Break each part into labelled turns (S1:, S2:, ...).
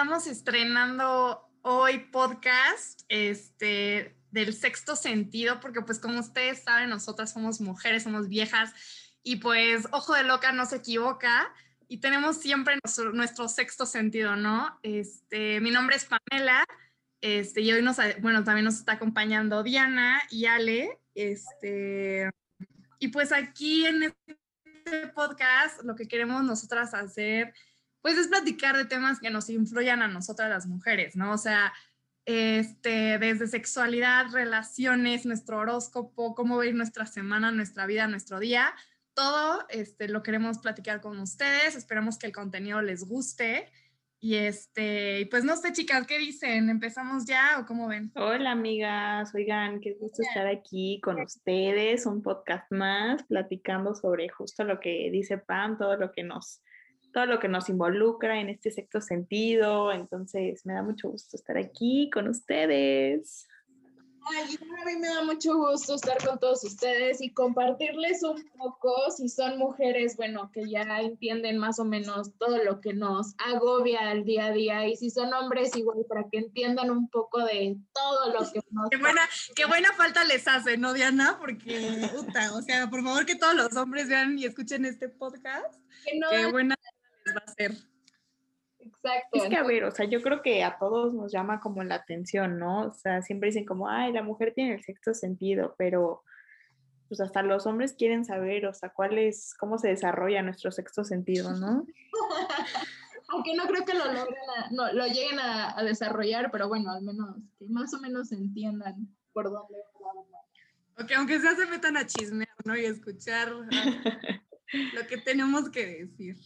S1: andamos estrenando hoy podcast este, del sexto sentido, porque pues como ustedes saben, nosotras somos mujeres, somos viejas y pues ojo de loca no se equivoca y tenemos siempre nuestro, sexto sentido, ¿no? Este, mi nombre es Pamela. Este, y hoy nos, bueno, también nos está acompañando Diana y Ale, este, y pues aquí en este podcast lo que queremos nosotras hacer, pues es platicar de temas que nos influyan a nosotras las mujeres, ¿no? O sea, este, desde sexualidad, relaciones, nuestro horóscopo, cómo va a ir nuestra semana, nuestra vida, nuestro día, todo este, lo queremos platicar con ustedes. Esperamos que el contenido les guste. Y este, pues no sé, chicas, ¿qué dicen? ¿Empezamos ya o cómo ven?
S2: Hola, amigas. Oigan, qué gusto estar aquí con ustedes, un podcast más, platicando sobre justo lo que dice Pam, todo lo que nos, todo lo que nos involucra en este sexto sentido. Entonces, me da mucho gusto estar aquí con ustedes.
S3: Ay, a mí me da mucho gusto estar con todos ustedes y compartirles un poco, si son mujeres, bueno, que ya entienden más o menos todo lo que nos agobia al día a día, y si son hombres, igual para que entiendan un poco de todo lo que nos...
S1: Qué buena, qué buena falta les hace, ¿no, Diana? Porque, puta, o sea, por favor que todos los hombres vean y escuchen este podcast. qué buena va a hacer.
S2: Exacto. Es que, a ver, o sea, yo creo que a todos nos llama como la atención, ¿no? O sea, siempre dicen como, ay, la mujer tiene el sexto sentido, pero pues hasta los hombres quieren saber, o sea, cuál es, cómo se desarrolla nuestro sexto sentido, ¿no?
S3: Aunque no creo que lo logren, no, lo lleguen a, desarrollar, pero bueno, al menos que más o menos entiendan por dónde.
S1: Ok, aunque sea se metan a chismear, ¿no? Y escuchar lo que tenemos que decir.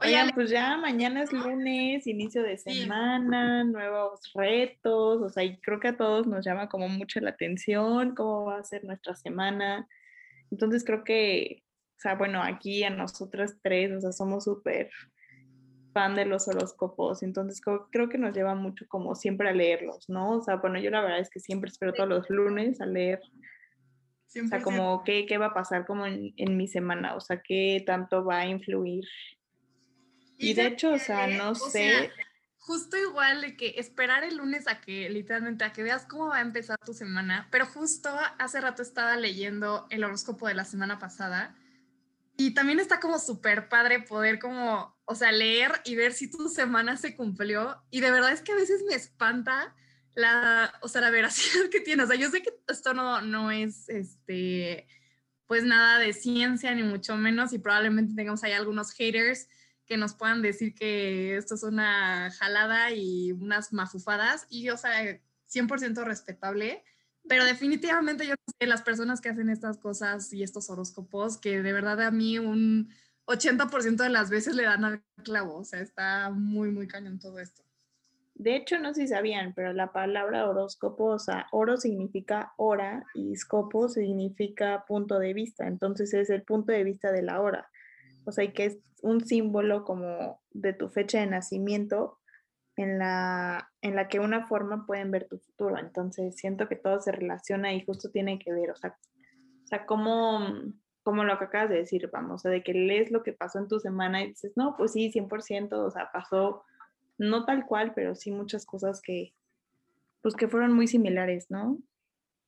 S2: Oigan, pues ya mañana es lunes, inicio de semana, nuevos retos, o sea, y creo que a todos nos llama como mucho la atención cómo va a ser nuestra semana. Entonces creo que, o sea, bueno, aquí a nosotras tres, o sea, somos súper fan de los horóscopos, entonces creo, que nos lleva mucho como siempre a leerlos, ¿no? O sea, bueno, yo la verdad es que siempre espero todos los lunes a leer o sea, como qué, qué, va a pasar como en, en, mi semana, o sea, qué tanto va a influir y, de hecho, o sea, no sé.
S1: justo igual de que esperar el lunes a que literalmente a que veas cómo va a empezar tu semana, pero justo hace rato estaba leyendo el horóscopo de la semana pasada y también está como súper padre poder como, o sea, leer y ver si tu semana se cumplió y de verdad es que a veces me espanta la, o sea, la veracidad que tiene. O sea, yo sé que esto no, no es, este, pues nada de ciencia ni mucho menos y probablemente tengamos ahí algunos haters que nos puedan decir que esto es una jalada y unas mafufadas y, o sea, 100% respetable, pero definitivamente yo sé las personas que hacen estas cosas y estos horóscopos, que de verdad a mí un 80% de las veces le dan al clavo, o sea, está muy, muy cañón todo esto.
S2: De hecho, no sé si sabían, pero la palabra horóscopo, o sea, oro significa hora y scopo significa punto de vista, entonces es el punto de vista de la hora o sea, que es un símbolo como de tu fecha de nacimiento en la, en la que una forma pueden ver tu futuro. Entonces, siento que todo se relaciona y justo tiene que ver, o sea, o sea como, como lo que acabas de decir, vamos, o sea, de que lees lo que pasó en tu semana y dices, no, pues sí, 100%, o sea, pasó no tal cual, pero sí muchas cosas que, pues que fueron muy similares, ¿no?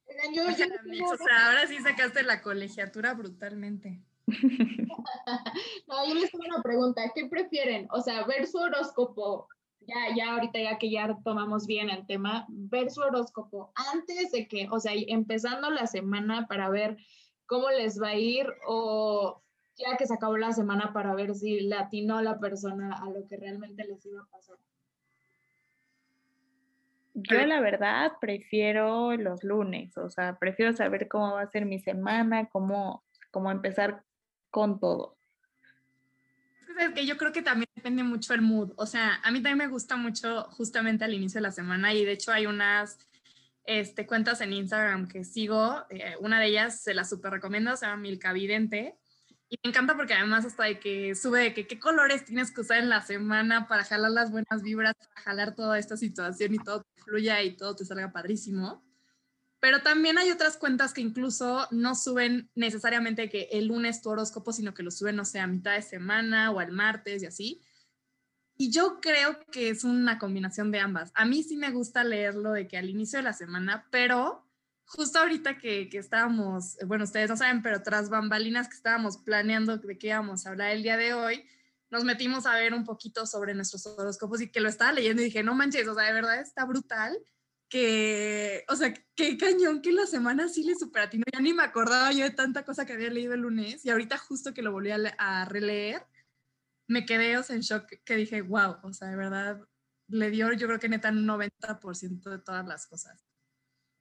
S1: o sea, ahora sí sacaste la colegiatura brutalmente.
S3: no, yo les tengo una pregunta. ¿Qué prefieren? O sea, ver su horóscopo, ya, ya ahorita ya que ya tomamos bien el tema, ver su horóscopo antes de que, o sea, empezando la semana para ver cómo les va a ir o ya que se acabó la semana para ver si le atinó la persona a lo que realmente les iba a pasar.
S2: Yo la verdad prefiero los lunes, o sea, prefiero saber cómo va a ser mi semana, cómo, cómo empezar con todo.
S1: Es que yo creo que también depende mucho el mood. O sea, a mí también me gusta mucho justamente al inicio de la semana y de hecho hay unas este, cuentas en Instagram que sigo. Eh, una de ellas se la súper recomiendo, se llama Milka Vidente. Y me encanta porque además hasta de que sube de que qué colores tienes que usar en la semana para jalar las buenas vibras, para jalar toda esta situación y todo fluya y todo te salga padrísimo. Pero también hay otras cuentas que incluso no suben necesariamente que el lunes tu horóscopo, sino que lo suben, no sé, a mitad de semana o al martes y así. Y yo creo que es una combinación de ambas. A mí sí me gusta leerlo de que al inicio de la semana, pero justo ahorita que, que, estábamos, bueno, ustedes no saben, pero tras bambalinas que estábamos planeando de qué íbamos a hablar el día de hoy, nos metimos a ver un poquito sobre nuestros horóscopos y que lo estaba leyendo y dije, no manches, o sea, de verdad está brutal que, o sea, qué cañón que la semana sí le superatino. Ya ni me acordaba yo de tanta cosa que había leído el lunes y ahorita justo que lo volví a, a releer, me quedé, o sea, en shock que dije, wow, o sea, de verdad, le dio yo creo que neta un 90% de todas las cosas.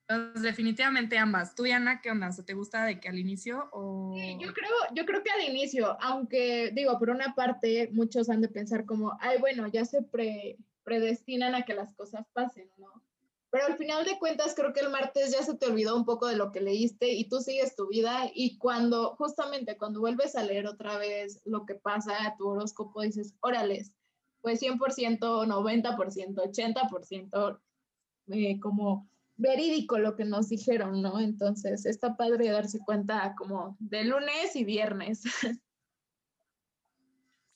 S1: Entonces, definitivamente ambas. ¿Tú, Diana, qué onda? ¿Te gusta de que al inicio o...?
S3: Sí, yo creo, yo creo que al inicio, aunque, digo, por una parte, muchos han de pensar como, ay, bueno, ya se pre, predestinan a que las cosas pasen, ¿no? Pero al final de cuentas, creo que el martes ya se te olvidó un poco de lo que leíste y tú sigues tu vida y cuando, justamente cuando vuelves a leer otra vez lo que pasa a tu horóscopo, dices, órales, pues 100%, 90%, 80%, eh, como verídico lo que nos dijeron, ¿no? Entonces está padre darse cuenta como de lunes y viernes.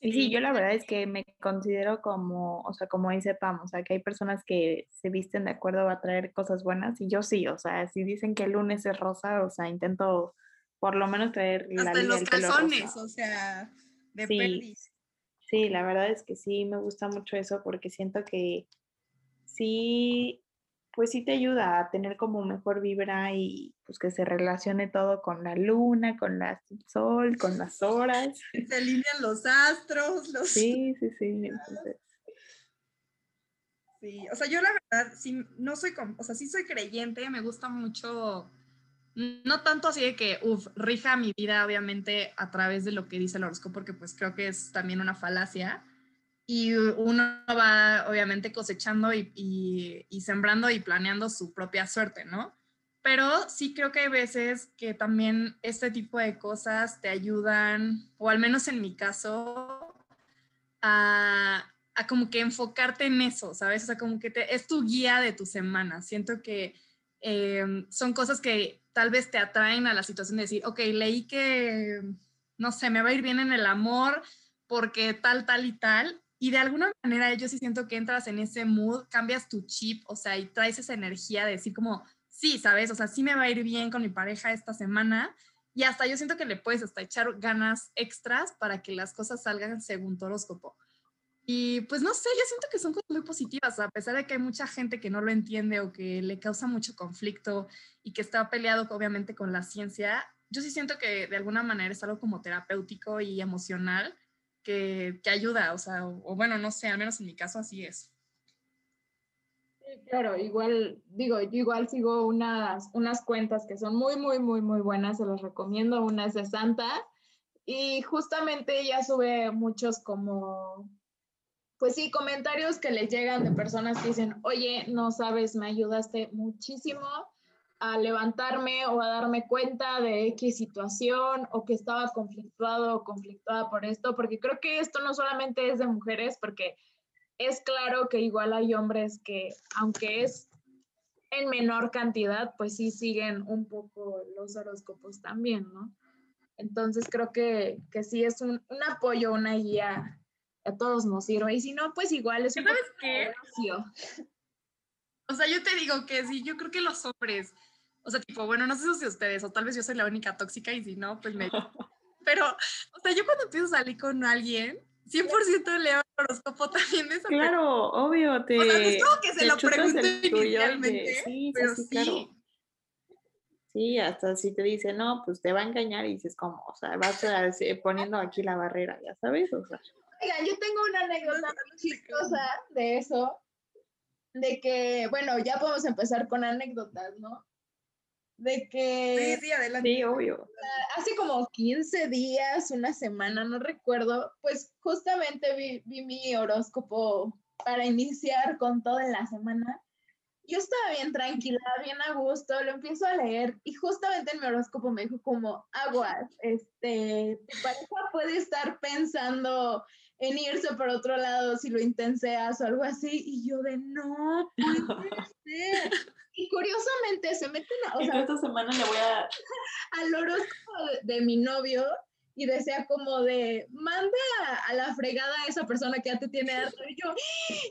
S2: Sí, yo la verdad es que me considero como, o sea, como dice Pam, o sea, que hay personas que se visten de acuerdo a traer cosas buenas y yo sí, o sea, si dicen que el lunes es rosa, o sea, intento por lo menos traer
S1: la Hasta los calzones, o sea, de
S2: sí, Sí, la verdad es que sí, me gusta mucho eso porque siento que sí pues sí te ayuda a tener como mejor vibra y pues que se relacione todo con la luna, con el sol, con las horas.
S1: Se alinean los astros. Los...
S2: Sí, sí, sí.
S1: Sí, o sea, yo la verdad, sí, no soy, o sea, sí soy creyente, me gusta mucho, no tanto así de que, uff, rija mi vida, obviamente, a través de lo que dice el horóscopo, porque pues creo que es también una falacia, y uno va obviamente cosechando y, sembrando y planeando su propia suerte, ¿no? Pero sí creo que hay veces que también este tipo de cosas te ayudan, o al menos en mi caso, a, como que enfocarte en eso, ¿sabes? O sea, como que te, es tu guía de tu semana. Siento que eh, son cosas que tal vez te atraen a la situación de decir, ok, leí que, no sé, me va a ir bien en el amor porque tal, tal y tal, y de alguna manera yo sí siento que entras en ese mood, cambias tu chip, o sea, y traes esa energía de decir como, sí, ¿sabes? O sea, sí me va a ir bien con mi pareja esta semana. Y hasta yo siento que le puedes hasta echar ganas extras para que las cosas salgan según tu horóscopo. Y pues no sé, yo siento que son cosas muy positivas, a pesar de que hay mucha gente que no lo entiende o que le causa mucho conflicto y que está peleado obviamente con la ciencia, yo sí siento que de alguna manera es algo como terapéutico y emocional que, ayuda, o sea, o, bueno, no sé, al menos en mi caso así es.
S3: Sí, claro, igual, digo, igual sigo unas, unas cuentas que son muy, muy, muy, muy buenas, se las recomiendo, una es de Santa, y justamente ella sube muchos como, pues sí, comentarios que le llegan de personas que dicen, oye, no sabes, me ayudaste muchísimo, a levantarme o a darme cuenta de X situación o que estaba conflictuado o conflictuada por esto, porque creo que esto no solamente es de mujeres, porque es claro que igual hay hombres que, aunque es en menor cantidad, pues sí siguen un poco los horóscopos también, ¿no? Entonces creo que, que sí es un, un apoyo, una guía, a todos nos sirve. Y si no, pues igual es un
S1: ¿Sabes qué? O sea, yo te digo que sí, yo creo que los hombres o sea, tipo, bueno, no sé si ustedes, o tal vez yo soy la única tóxica y si no, pues me... Pero, o sea, yo cuando empiezo a salir con alguien, 100% leo el horóscopo también de esa
S2: Claro, obvio, te... O
S1: sea, es como que se lo pregunté inicialmente, sí, pero sí. Claro.
S2: Sí, hasta si te dice, no, pues te va a engañar y dices, como, o sea, vas a, poniendo aquí la barrera, ya sabes, o sea.
S3: Oigan, yo tengo una anécdota muy chistosa de eso, de que, bueno, ya podemos empezar con anécdotas, ¿no? De que...
S1: Sí, sí, adelante.
S2: Sí, obvio.
S3: Hace como 15 días, una semana, no recuerdo, pues justamente vi, vi mi horóscopo para iniciar con todo en la semana. Yo estaba bien tranquila, bien a gusto, lo empiezo a leer y justamente en mi horóscopo me dijo como, aguas, este, tu pareja puede estar pensando en irse por otro lado si lo intenseas o algo así. Y yo de, no, puede ser. Y curiosamente se meten
S2: a... O sea, esta semana le voy a...
S3: Al horóscopo de, mi novio y decía como de, manda a la fregada a esa persona que ya te tiene harto. Y yo,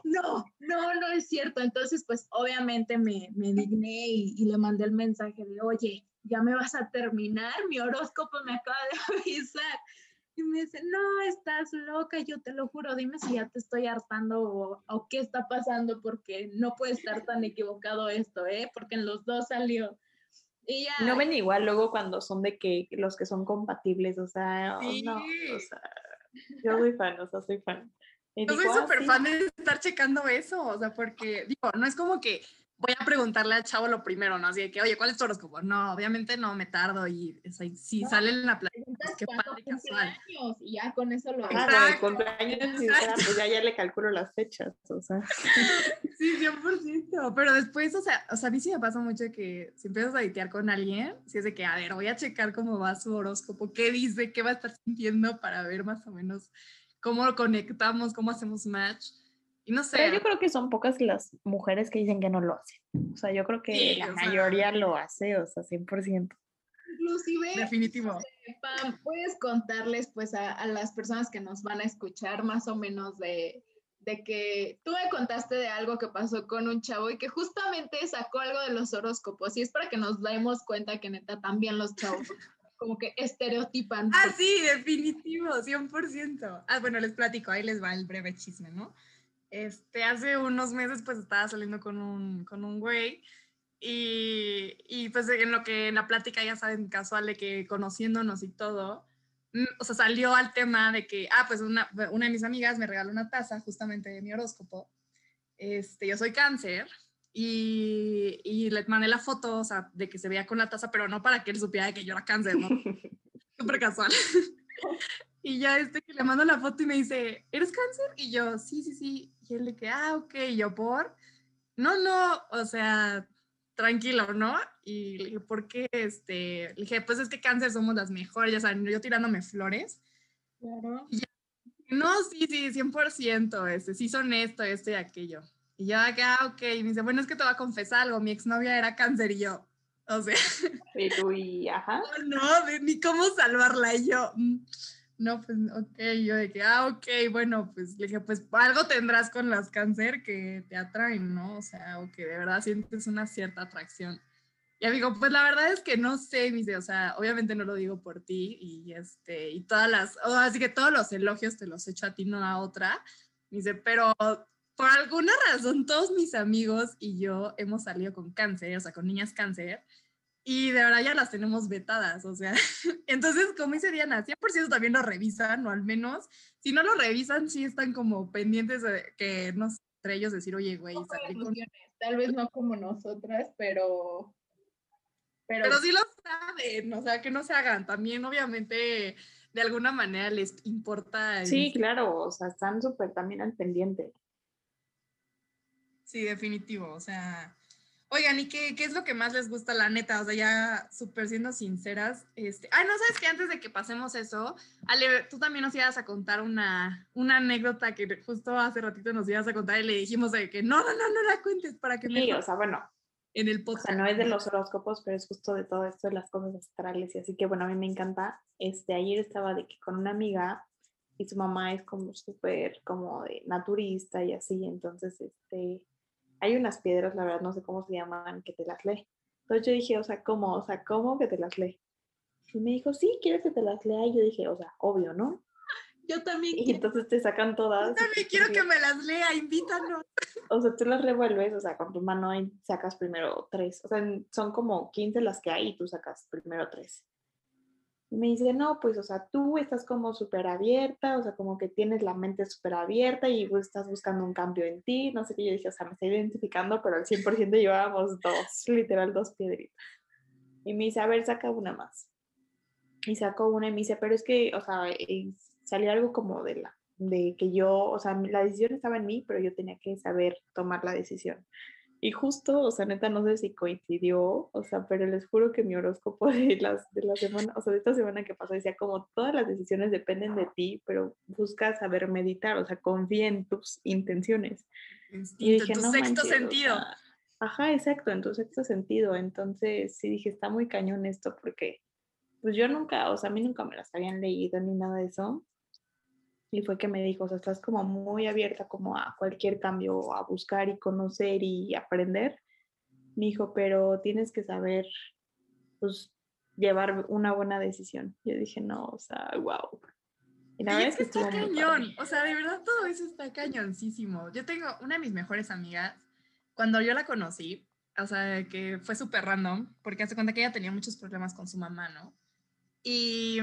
S3: no, no, no es cierto. Entonces, pues obviamente me, me digné y, y, le mandé el mensaje de, oye, ya me vas a terminar, mi horóscopo me acaba de avisar. Y me dice, no, estás loca, yo te lo juro, dime si ya te estoy hartando o, o qué está pasando, porque no puede estar tan equivocado esto, ¿eh? Porque en los dos salió. Y ya.
S2: No ven igual luego cuando son de que los que son compatibles, o sea,
S1: Sí.
S2: no, o sea, yo soy fan, o sea, soy fan. Y
S1: Yo soy
S2: ah,
S1: súper
S2: sí.
S1: fan de estar checando eso, o sea, porque, digo, no es como que voy a preguntarle al chavo lo primero, ¿no? Así de que, oye, ¿cuál es tu horóscopo? No, obviamente no, me tardo y o sea, si
S3: No.
S1: sale en la playa,
S3: Preguntas
S1: qué padre, casual.
S3: años y ya con eso lo
S2: el
S1: Exacto,
S2: cumpleaños, y, sea, pues ya, ya le calculo las fechas, o sea.
S1: Sí, 100%, pero después, o sea, o sea, a mí sí me pasa mucho que si empiezas a datear con alguien, si es de que, a ver, voy a checar cómo va su horóscopo, qué dice, qué va a estar sintiendo para ver más o menos cómo conectamos, cómo hacemos match. Y no sé,
S2: Pero yo creo que son pocas las mujeres que dicen que no lo hacen. O sea, yo creo que
S1: Sí,
S2: la
S1: o sea.
S2: mayoría lo hace, o sea, 100%.
S3: Inclusive,
S1: definitivo.
S3: Pam, puedes contarles pues a, a las personas que nos van a escuchar más o menos de, de que tú me contaste de algo que pasó con un chavo y que justamente sacó algo de los horóscopos y es para que nos demos cuenta que neta también los chavos como que estereotipan.
S1: Ah, sí, definitivo, 100%. Ah, bueno, les platico, ahí les va el breve chisme, ¿no? Este, hace unos meses pues estaba saliendo con un, con un güey y, y pues en lo que en la plática ya saben, casual de que conociéndonos y todo, mm, o sea, salió al tema de que, ah, pues una, una de mis amigas me regaló una taza justamente de mi horóscopo. Este, yo soy cáncer y, y le mandé la foto, o sea, de que se veía con la taza, pero no para que él supiera de que yo era cáncer, ¿no? Súper casual. y ya este que le mando la foto y me dice, ¿eres cáncer? Y yo, sí, sí, sí. Y él de que, ah, ok, y yo por, no, no, o sea, tranquilo, ¿no? Y le dije, ¿por qué? Este, le dije, pues es que cáncer somos las mejores, ya saben, yo tirándome flores.
S3: Claro.
S1: No, sí, sí, 100%, este, sí son esto, esto y aquello. Y yo acá, ah, ok, y me dice, bueno, es que te voy a confesar algo, mi exnovia era cáncer y yo, o sea,
S2: Y tú, y ajá.
S1: no, de- ni cómo salvarla. Y yo, "Mm, no, pues, ok, yo de que, ah, ok, bueno, pues le dije, pues algo tendrás con las cáncer que te atraen, ¿no? O sea, o que de verdad sientes una cierta atracción. Y ya digo, pues la verdad es que no sé, me dice, o sea, obviamente no lo digo por ti y este, y todas las, o así que todos los elogios te los echo a ti, no a otra. Me dice, pero por alguna razón todos mis amigos y yo hemos salido con cáncer, o sea, con niñas cáncer, y de verdad ya las tenemos vetadas, o sea, entonces, como dice Diana, 100% también lo revisan, o al menos, si no lo revisan, sí están como pendientes de que, no sé, entre ellos decir, oye, güey, con...
S3: Tal vez no como nosotras, pero... Pero,
S1: Pero sí lo saben, o sea, que no se hagan, también obviamente de alguna manera les importa. el-
S2: Sí, claro, o sea, están súper también al pendiente.
S1: Sí, definitivo, o sea... Oigan, ¿y qué, qué es lo que más les gusta, la neta? O sea, ya súper siendo sinceras. Este... Ay, no, ¿sabes que Antes de que pasemos eso, Ale, tú también nos ibas a contar una, una anécdota que justo hace ratito nos ibas a contar y le dijimos de que no, no, no, no la cuentes para que me
S2: Sí, o sea, bueno,
S1: en el
S2: o
S1: podcast.
S2: sea, no es de los horóscopos, pero es justo de todo esto de las cosas astrales y así que bueno, a mí me encanta. Este, ayer estaba de que con una amiga y su mamá es como súper como de naturista y así, entonces este, hay unas piedras, la verdad no sé cómo se llaman, que te las lee. Entonces yo dije, o sea, ¿cómo? O sea, ¿cómo que te las lee? Y me dijo, sí, ¿quieres que te las lea? Y yo dije, o sea, obvio, ¿no?
S3: yo también
S2: Y
S3: quiero.
S2: entonces te sacan todas.
S1: Yo también quiero que me las lea, invítanos.
S2: O sea, tú las revuelves, o sea, con tu mano y sacas primero tres. O sea, son como 15 las que hay y tú sacas primero tres. Y me dice, no, pues, o sea, tú estás como súper abierta, o sea, como que tienes la mente súper abierta y pues, estás buscando un cambio en ti. No sé qué, yo dije, o sea, me estoy identificando, pero al 100% llevábamos dos, literal, dos piedritas. Y me dice, a ver, saca una más. Y sacó una y me dice, pero es que, o sea, eh, salió algo como de la, de que yo, o sea, la decisión estaba en mí, pero yo tenía que saber tomar la decisión. Y justo, o sea, neta, no sé si coincidió, o sea, pero les juro que mi horóscopo de, las, de la semana, o sea, de esta semana que pasó, decía como todas las decisiones dependen de ti, pero busca saber meditar, o sea, confía en tus intenciones. Y dije,
S1: tu
S2: no
S1: sexto
S2: manches, o
S1: sentido.
S2: sea, ajá, exacto, en tu sexto sentido. Entonces, sí dije, está muy cañón esto porque, pues yo nunca, o sea, a mí nunca me las habían leído ni nada de eso. Y fue que me dijo, o sea, estás como muy abierta como a cualquier cambio, a buscar y conocer y aprender. Me dijo, pero tienes que saber, pues, llevar una buena decisión. Yo dije, no, o sea, wow.
S1: Y la verdad es que está cañón. O sea, de verdad todo eso está cañoncísimo. Yo tengo una de mis mejores amigas, cuando yo la conocí, o sea, que fue súper random, porque hace cuenta que ella tenía muchos problemas con su mamá, ¿no? Y,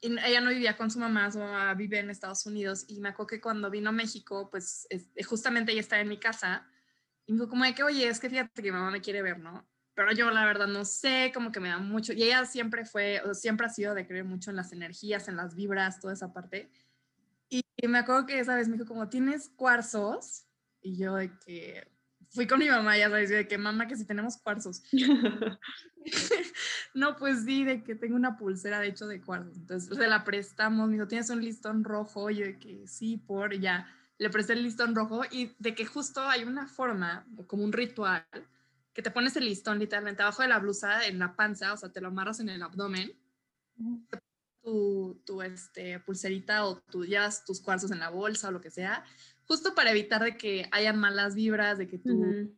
S1: ella no vivía con su mamá, su mamá vive en Estados Unidos, y me acuerdo que cuando vino a México, pues justamente ella estaba en mi casa, y me dijo como de que, oye, es que fíjate que mi mamá me quiere ver, ¿no? Pero yo la verdad no sé, como que me da mucho, y ella siempre fue, siempre ha sido de creer mucho en las energías, en las vibras, toda esa parte. Y, y me acuerdo que esa vez me dijo como, ¿tienes cuarzos? Y yo de que, fui con mi mamá, ya sabes, de que mamá, que si tenemos cuarzos. no, pues sí, de que tengo una pulsera de hecho de cuarzos. Entonces se la prestamos, me dijo, ¿tienes un listón rojo? yo de que sí, por ya. Le presté el listón rojo y de que justo hay una forma, como un ritual, que te pones el listón literalmente abajo de la blusa, en la panza, o sea, te lo amarras en el abdomen. Tu, tu este, pulserita o tú llevas tus cuarzos en la bolsa o lo que sea justo para evitar de que hayan malas vibras, de que tú,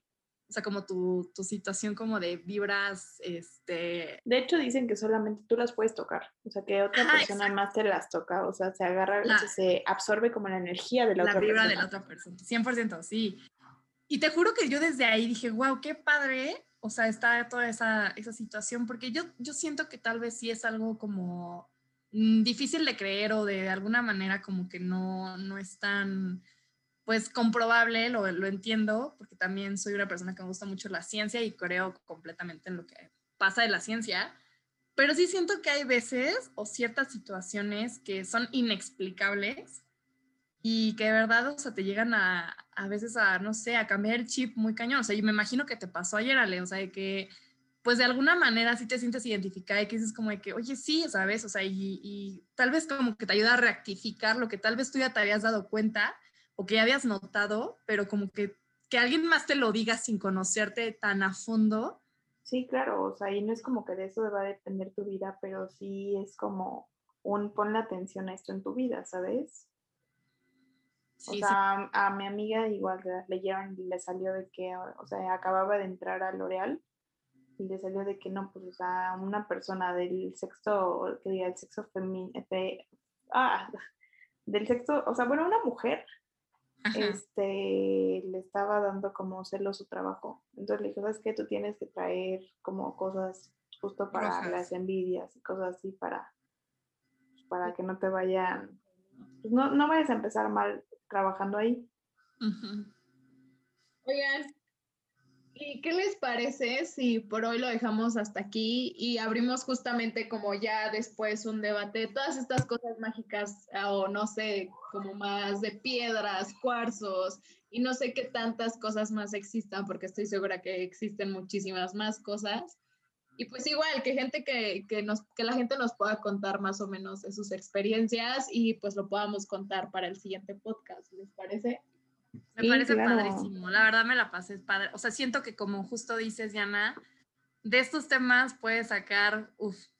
S1: o sea, como tu, tu, situación como de vibras, este...
S2: De hecho dicen que solamente tú las puedes tocar, o sea, que otra persona más te las toca, o sea, se agarra, se absorbe como la energía de la, otra persona. La vibra
S1: de la otra persona, 100%, sí. Y te juro que yo desde ahí dije, wow, qué padre, o sea, está toda esa, esa situación, porque yo, yo siento que tal vez sí es algo como mm, difícil de creer o de alguna manera como que no, no es tan pues comprobable, lo, lo entiendo, porque también soy una persona que me gusta mucho la ciencia y creo completamente en lo que pasa de la ciencia, pero sí siento que hay veces o ciertas situaciones que son inexplicables y que de verdad, o sea, te llegan a, a veces a, no sé, a cambiar el chip muy cañón. O sea, yo me imagino que te pasó ayer, Ale, o sea, de que, pues de alguna manera sí te sientes identificada y que dices como de que, oye, sí, ¿sabes? O sea, y, y tal vez como que te ayuda a rectificar lo que tal vez tú ya te habías dado cuenta o que habías notado, pero como que, que alguien más te lo diga sin conocerte tan a fondo.
S2: Sí, claro, o sea, y no es como que de eso va a depender tu vida, pero sí es como un ponle atención a esto en tu vida, ¿sabes? o sea, a, mi amiga igual le leyeron y le salió de que, o sea, acababa de entrar a L'Oreal y le salió de que no, pues, o sea, una persona del sexo, que diga, el sexo femenino, ah, del sexo, o sea, bueno, una mujer este, le estaba dando como celos su trabajo. Entonces le dije, ¿sabes qué? Tú tienes que traer como cosas justo para las envidias y cosas así para, para que no te vayan, pues no, no vayas a empezar mal trabajando ahí.
S3: Oigan, ¿Y qué les parece si por hoy lo dejamos hasta aquí y abrimos justamente como ya después un debate, todas estas cosas mágicas o no sé, como más de piedras, cuarzos y no sé qué tantas cosas más existan porque estoy segura que existen muchísimas más cosas. Y pues igual, que gente que, que, nos, que la gente nos pueda contar más o menos de sus experiencias y pues lo podamos contar para el siguiente podcast, ¿les parece?
S1: Me parece padrísimo, la verdad me la pasé padre. O sea, siento que como justo dices, Diana, de estos temas puedes sacar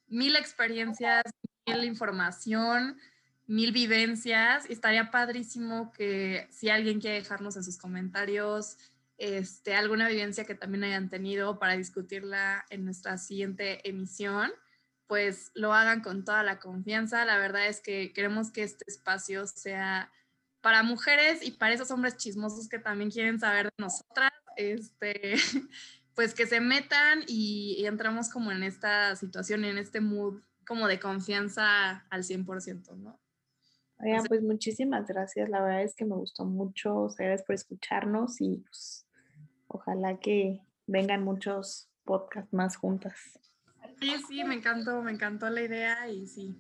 S1: mil experiencias, mil información, mil vivencias. estaría padrísimo que si alguien quiere dejarnos en sus comentarios este, alguna vivencia que también hayan tenido para discutirla en nuestra siguiente emisión, pues lo hagan con toda la confianza. La verdad es que queremos que este espacio sea para mujeres y para esos hombres chismosos que también quieren saber de nosotras, este, pues que se metan y, entramos como en esta situación, en este mood como de confianza al 100%, ¿no?
S2: Oigan, pues muchísimas gracias, la verdad es que me gustó mucho, gracias por escucharnos y pues ojalá que vengan muchos podcasts más juntas.
S1: Sí, sí, me encantó, me encantó la idea y sí,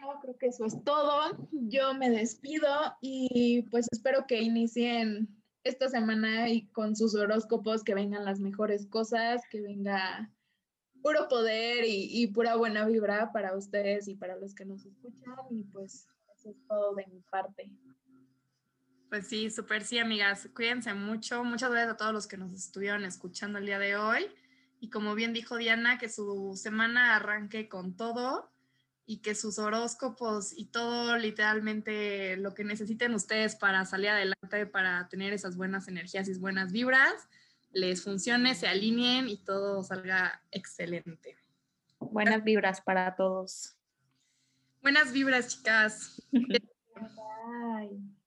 S3: bueno, creo que eso es todo. Yo me despido y pues espero que inicien esta semana y con sus horóscopos que vengan las mejores cosas, que venga puro poder y, pura buena vibra para ustedes y para los que nos escuchan. Y pues eso es todo de mi parte.
S1: Pues sí, súper sí, amigas. Cuídense mucho. Muchas gracias a todos los que nos estuvieron escuchando el día de hoy. y como bien dijo Diana, que su semana arranque con todo y que sus horóscopos y todo literalmente lo que necesiten ustedes para salir adelante, para tener esas buenas energías y buenas vibras, les funcione, se alineen y todo salga excelente.
S2: Buenas vibras para todos.
S1: Buenas vibras, chicas.
S3: Bye.